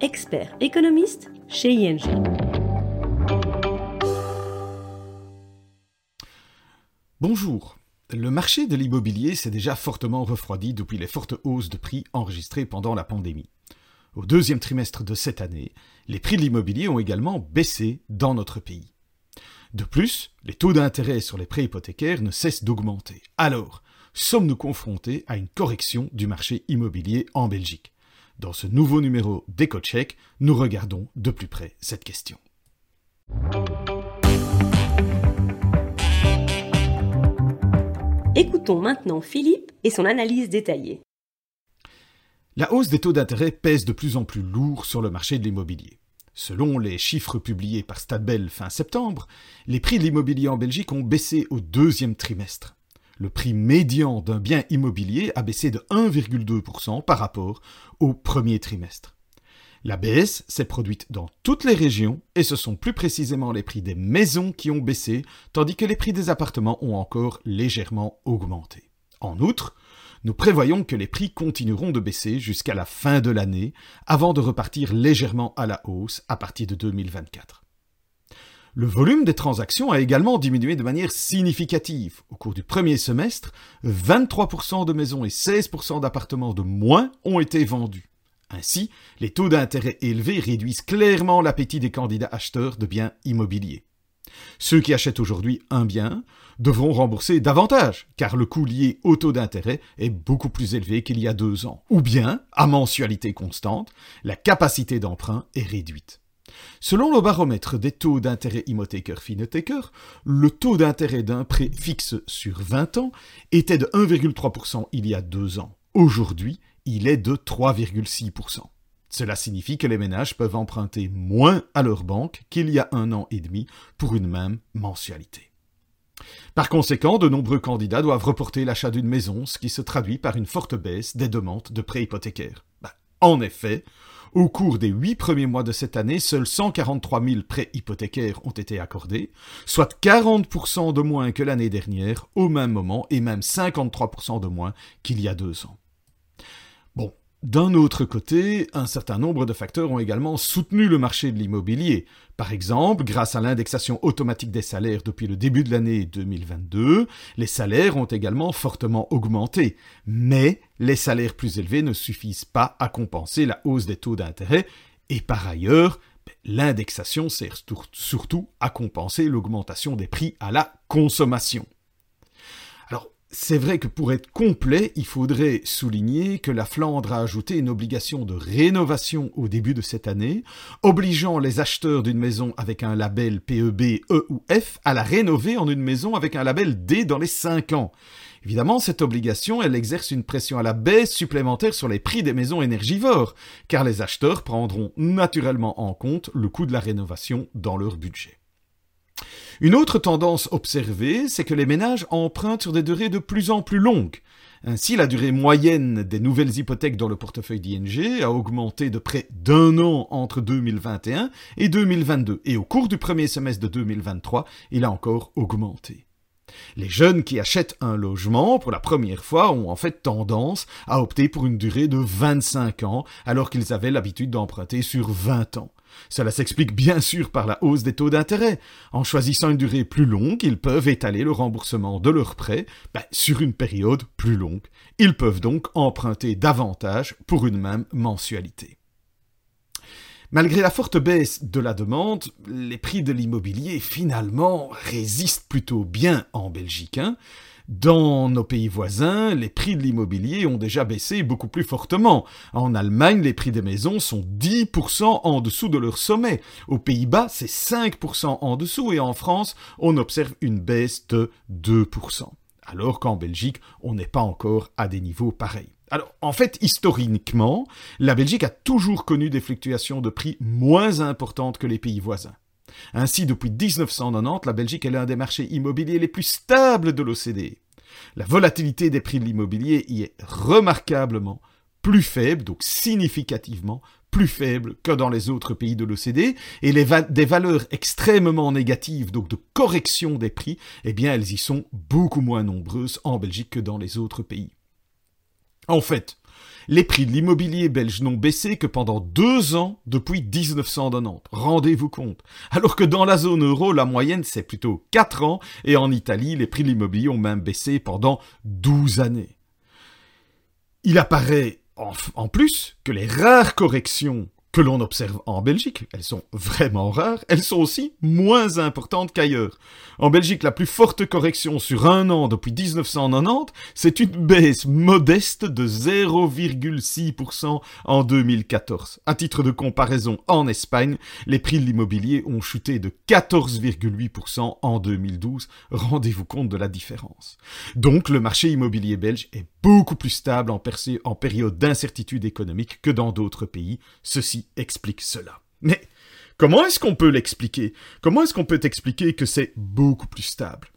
expert économiste chez ING. Bonjour. Le marché de l'immobilier s'est déjà fortement refroidi depuis les fortes hausses de prix enregistrées pendant la pandémie. Au deuxième trimestre de cette année, les prix de l'immobilier ont également baissé dans notre pays. De plus, les taux d'intérêt sur les prêts hypothécaires ne cessent d'augmenter. Alors, sommes-nous confrontés à une correction du marché immobilier en Belgique? Dans ce nouveau numéro d'EcoCheck, nous regardons de plus près cette question. Écoutons maintenant Philippe et son analyse détaillée. La hausse des taux d'intérêt pèse de plus en plus lourd sur le marché de l'immobilier. Selon les chiffres publiés par Stadbel fin septembre, les prix de l'immobilier en Belgique ont baissé au deuxième trimestre le prix médian d'un bien immobilier a baissé de 1,2% par rapport au premier trimestre. La baisse s'est produite dans toutes les régions et ce sont plus précisément les prix des maisons qui ont baissé, tandis que les prix des appartements ont encore légèrement augmenté. En outre, nous prévoyons que les prix continueront de baisser jusqu'à la fin de l'année, avant de repartir légèrement à la hausse à partir de 2024. Le volume des transactions a également diminué de manière significative. Au cours du premier semestre, 23% de maisons et 16% d'appartements de moins ont été vendus. Ainsi, les taux d'intérêt élevés réduisent clairement l'appétit des candidats acheteurs de biens immobiliers. Ceux qui achètent aujourd'hui un bien devront rembourser davantage, car le coût lié au taux d'intérêt est beaucoup plus élevé qu'il y a deux ans. Ou bien, à mensualité constante, la capacité d'emprunt est réduite. Selon le baromètre des taux d'intérêt hypothécaire Finothécaire, le taux d'intérêt d'un prêt fixe sur 20 ans était de 1,3% il y a deux ans. Aujourd'hui, il est de 3,6%. Cela signifie que les ménages peuvent emprunter moins à leur banque qu'il y a un an et demi pour une même mensualité. Par conséquent, de nombreux candidats doivent reporter l'achat d'une maison, ce qui se traduit par une forte baisse des demandes de prêts hypothécaires. Ben, en effet, au cours des huit premiers mois de cette année, seuls 143 000 prêts hypothécaires ont été accordés, soit 40% de moins que l'année dernière au même moment et même 53% de moins qu'il y a deux ans. D'un autre côté, un certain nombre de facteurs ont également soutenu le marché de l'immobilier. Par exemple, grâce à l'indexation automatique des salaires depuis le début de l'année 2022, les salaires ont également fortement augmenté. Mais les salaires plus élevés ne suffisent pas à compenser la hausse des taux d'intérêt et par ailleurs, l'indexation sert surtout à compenser l'augmentation des prix à la consommation. C'est vrai que pour être complet, il faudrait souligner que la Flandre a ajouté une obligation de rénovation au début de cette année, obligeant les acheteurs d'une maison avec un label PEB, E ou F à la rénover en une maison avec un label D dans les 5 ans. Évidemment, cette obligation, elle exerce une pression à la baisse supplémentaire sur les prix des maisons énergivores, car les acheteurs prendront naturellement en compte le coût de la rénovation dans leur budget. Une autre tendance observée, c'est que les ménages empruntent sur des durées de plus en plus longues. Ainsi, la durée moyenne des nouvelles hypothèques dans le portefeuille d'ING a augmenté de près d'un an entre 2021 et 2022, et au cours du premier semestre de 2023, il a encore augmenté. Les jeunes qui achètent un logement pour la première fois ont en fait tendance à opter pour une durée de 25 ans alors qu'ils avaient l'habitude d'emprunter sur 20 ans. Cela s'explique bien sûr par la hausse des taux d'intérêt. En choisissant une durée plus longue, ils peuvent étaler le remboursement de leurs prêts ben, sur une période plus longue. Ils peuvent donc emprunter davantage pour une même mensualité. Malgré la forte baisse de la demande, les prix de l'immobilier finalement résistent plutôt bien en Belgique. Hein. Dans nos pays voisins, les prix de l'immobilier ont déjà baissé beaucoup plus fortement. En Allemagne, les prix des maisons sont 10% en dessous de leur sommet. Aux Pays-Bas, c'est 5% en dessous et en France, on observe une baisse de 2%. Alors qu'en Belgique, on n'est pas encore à des niveaux pareils. Alors, en fait, historiquement, la Belgique a toujours connu des fluctuations de prix moins importantes que les pays voisins. Ainsi, depuis 1990, la Belgique est l'un des marchés immobiliers les plus stables de l'OCDE. La volatilité des prix de l'immobilier y est remarquablement plus faible, donc significativement plus faible que dans les autres pays de l'OCDE, et des valeurs extrêmement négatives, donc de correction des prix, eh bien elles y sont beaucoup moins nombreuses en Belgique que dans les autres pays. En fait, les prix de l'immobilier belge n'ont baissé que pendant deux ans depuis 1990. Rendez-vous compte. Alors que dans la zone euro, la moyenne c'est plutôt quatre ans, et en Italie, les prix de l'immobilier ont même baissé pendant 12 années. Il apparaît en, plus que les rares corrections que l'on observe en Belgique, elles sont vraiment rares, elles sont aussi moins importantes qu'ailleurs. En Belgique, la plus forte correction sur un an depuis 1990, c'est une baisse modeste de 0,6% en 2014. À titre de comparaison, en Espagne, les prix de l'immobilier ont chuté de 14,8% en 2012. Rendez-vous compte de la différence. Donc, le marché immobilier belge est beaucoup plus stable en, en période d'incertitude économique que dans d'autres pays. Ceci explique cela. Mais comment est-ce qu'on peut l'expliquer? Comment est-ce qu'on peut expliquer que c'est beaucoup plus stable?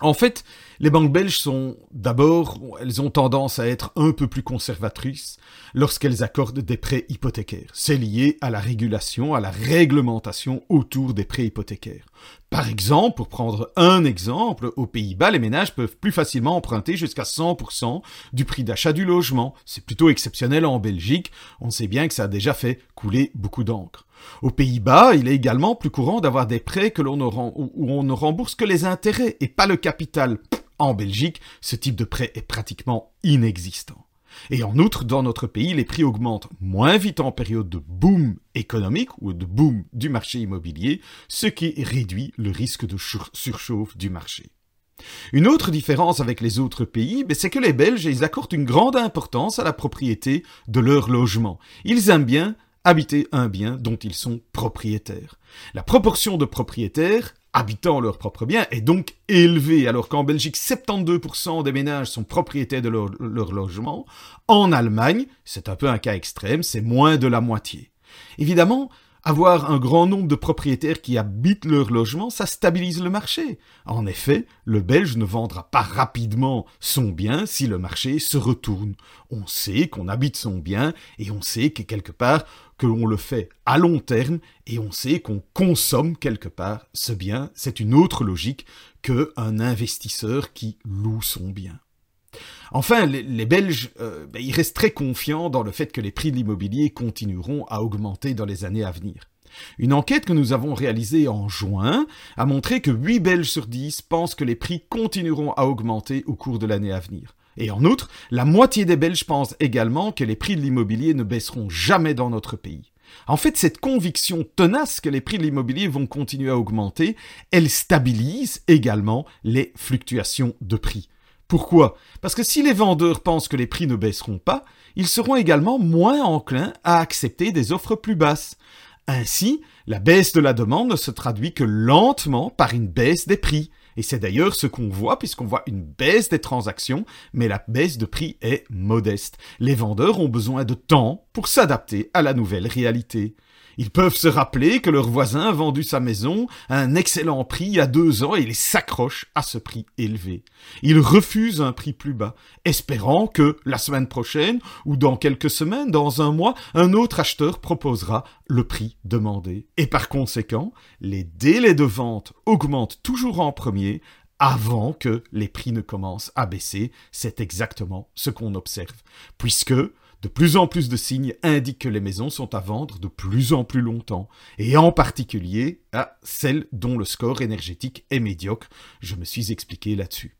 En fait, les banques belges sont d'abord, elles ont tendance à être un peu plus conservatrices lorsqu'elles accordent des prêts hypothécaires. C'est lié à la régulation, à la réglementation autour des prêts hypothécaires. Par exemple, pour prendre un exemple, aux Pays-Bas, les ménages peuvent plus facilement emprunter jusqu'à 100% du prix d'achat du logement. C'est plutôt exceptionnel en Belgique. On sait bien que ça a déjà fait couler beaucoup d'encre. Aux Pays-Bas, il est également plus courant d'avoir des prêts où on ne rembourse que les intérêts et pas le capital. En Belgique, ce type de prêt est pratiquement inexistant. Et en outre, dans notre pays, les prix augmentent moins vite en période de boom économique ou de boom du marché immobilier, ce qui réduit le risque de surchauffe du marché. Une autre différence avec les autres pays, ben, c'est que les Belges, ils accordent une grande importance à la propriété de leur logement. Ils aiment bien habiter un bien dont ils sont propriétaires. La proportion de propriétaires habitant leur propre bien est donc élevée, alors qu'en Belgique, 72% des ménages sont propriétaires de leur, leur logement. En Allemagne, c'est un peu un cas extrême, c'est moins de la moitié. Évidemment, avoir un grand nombre de propriétaires qui habitent leur logement, ça stabilise le marché. En effet, le Belge ne vendra pas rapidement son bien si le marché se retourne. On sait qu'on habite son bien et on sait que quelque part, que l'on le fait à long terme et on sait qu'on consomme quelque part ce bien. C'est une autre logique qu'un investisseur qui loue son bien. Enfin, les, Belges, euh, ben, ils restent très confiants dans le fait que les prix de l'immobilier continueront à augmenter dans les années à venir. Une enquête que nous avons réalisée en juin a montré que 8 Belges sur 10 pensent que les prix continueront à augmenter au cours de l'année à venir. Et en outre, la moitié des Belges pensent également que les prix de l'immobilier ne baisseront jamais dans notre pays. En fait, cette conviction tenace que les prix de l'immobilier vont continuer à augmenter, elle stabilise également les fluctuations de prix. Pourquoi? Parce que si les vendeurs pensent que les prix ne baisseront pas, ils seront également moins enclins à accepter des offres plus basses. Ainsi, la baisse de la demande ne se traduit que lentement par une baisse des prix. Et c'est d'ailleurs ce qu'on voit, puisqu'on voit une baisse des transactions, mais la baisse de prix est modeste. Les vendeurs ont besoin de temps pour s'adapter à la nouvelle réalité. Ils peuvent se rappeler que leur voisin a vendu sa maison à un excellent prix il y a deux ans et ils s'accrochent à ce prix élevé. Ils refusent un prix plus bas, espérant que la semaine prochaine ou dans quelques semaines, dans un mois, un autre acheteur proposera le prix demandé. Et par conséquent, les délais de vente augmentent toujours en premier avant que les prix ne commencent à baisser. C'est exactement ce qu'on observe. Puisque de plus en plus de signes indiquent que les maisons sont à vendre de plus en plus longtemps, et en particulier à celles dont le score énergétique est médiocre. Je me suis expliqué là-dessus.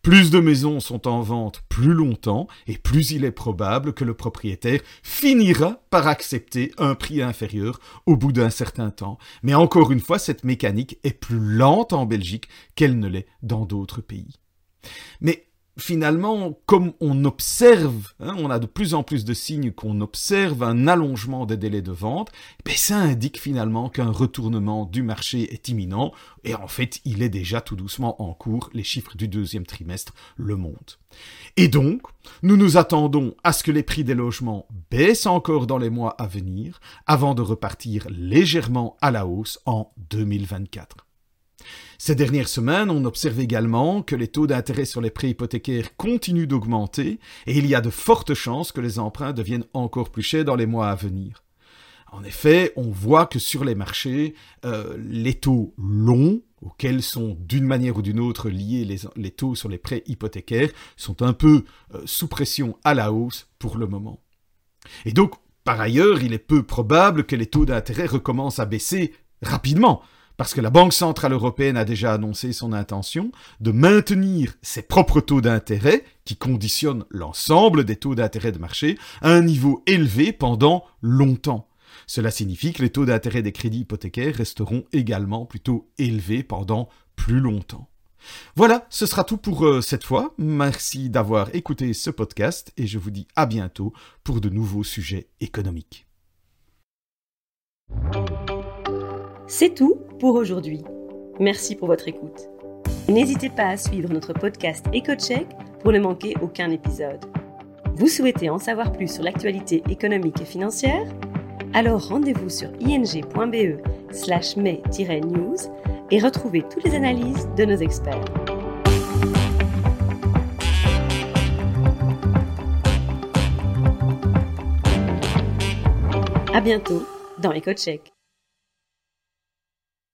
Plus de maisons sont en vente plus longtemps, et plus il est probable que le propriétaire finira par accepter un prix inférieur au bout d'un certain temps. Mais encore une fois, cette mécanique est plus lente en Belgique qu'elle ne l'est dans d'autres pays. Mais finalement, comme on observe, hein, on a de plus en plus de signes qu'on observe un allongement des délais de vente, ben ça indique finalement qu'un retournement du marché est imminent, et en fait, il est déjà tout doucement en cours, les chiffres du deuxième trimestre le montrent. Et donc, nous nous attendons à ce que les prix des logements baissent encore dans les mois à venir, avant de repartir légèrement à la hausse en 2024. Ces dernières semaines, on observe également que les taux d'intérêt sur les prêts hypothécaires continuent d'augmenter et il y a de fortes chances que les emprunts deviennent encore plus chers dans les mois à venir. En effet, on voit que sur les marchés, euh, les taux longs, auxquels sont d'une manière ou d'une autre liés les, taux sur les prêts hypothécaires, sont un peu euh, sous pression à la hausse pour le moment. Et donc, par ailleurs, il est peu probable que les taux d'intérêt recommencent à baisser rapidement parce que la Banque centrale européenne a déjà annoncé son intention de maintenir ses propres taux d'intérêt, qui conditionnent l'ensemble des taux d'intérêt de marché, à un niveau élevé pendant longtemps. Cela signifie que les taux d'intérêt des crédits hypothécaires resteront également plutôt élevés pendant plus longtemps. Voilà, ce sera tout pour euh, cette fois. Merci d'avoir écouté ce podcast et je vous dis à bientôt pour de nouveaux sujets économiques. C'est tout pour aujourd'hui. Merci pour votre écoute. N'hésitez pas à suivre notre podcast EcoCheck pour ne manquer aucun épisode. Vous souhaitez en savoir plus sur l'actualité économique et financière? Alors rendez-vous sur ing.be slash news et retrouvez toutes les analyses de nos experts. À bientôt dans EcoCheck.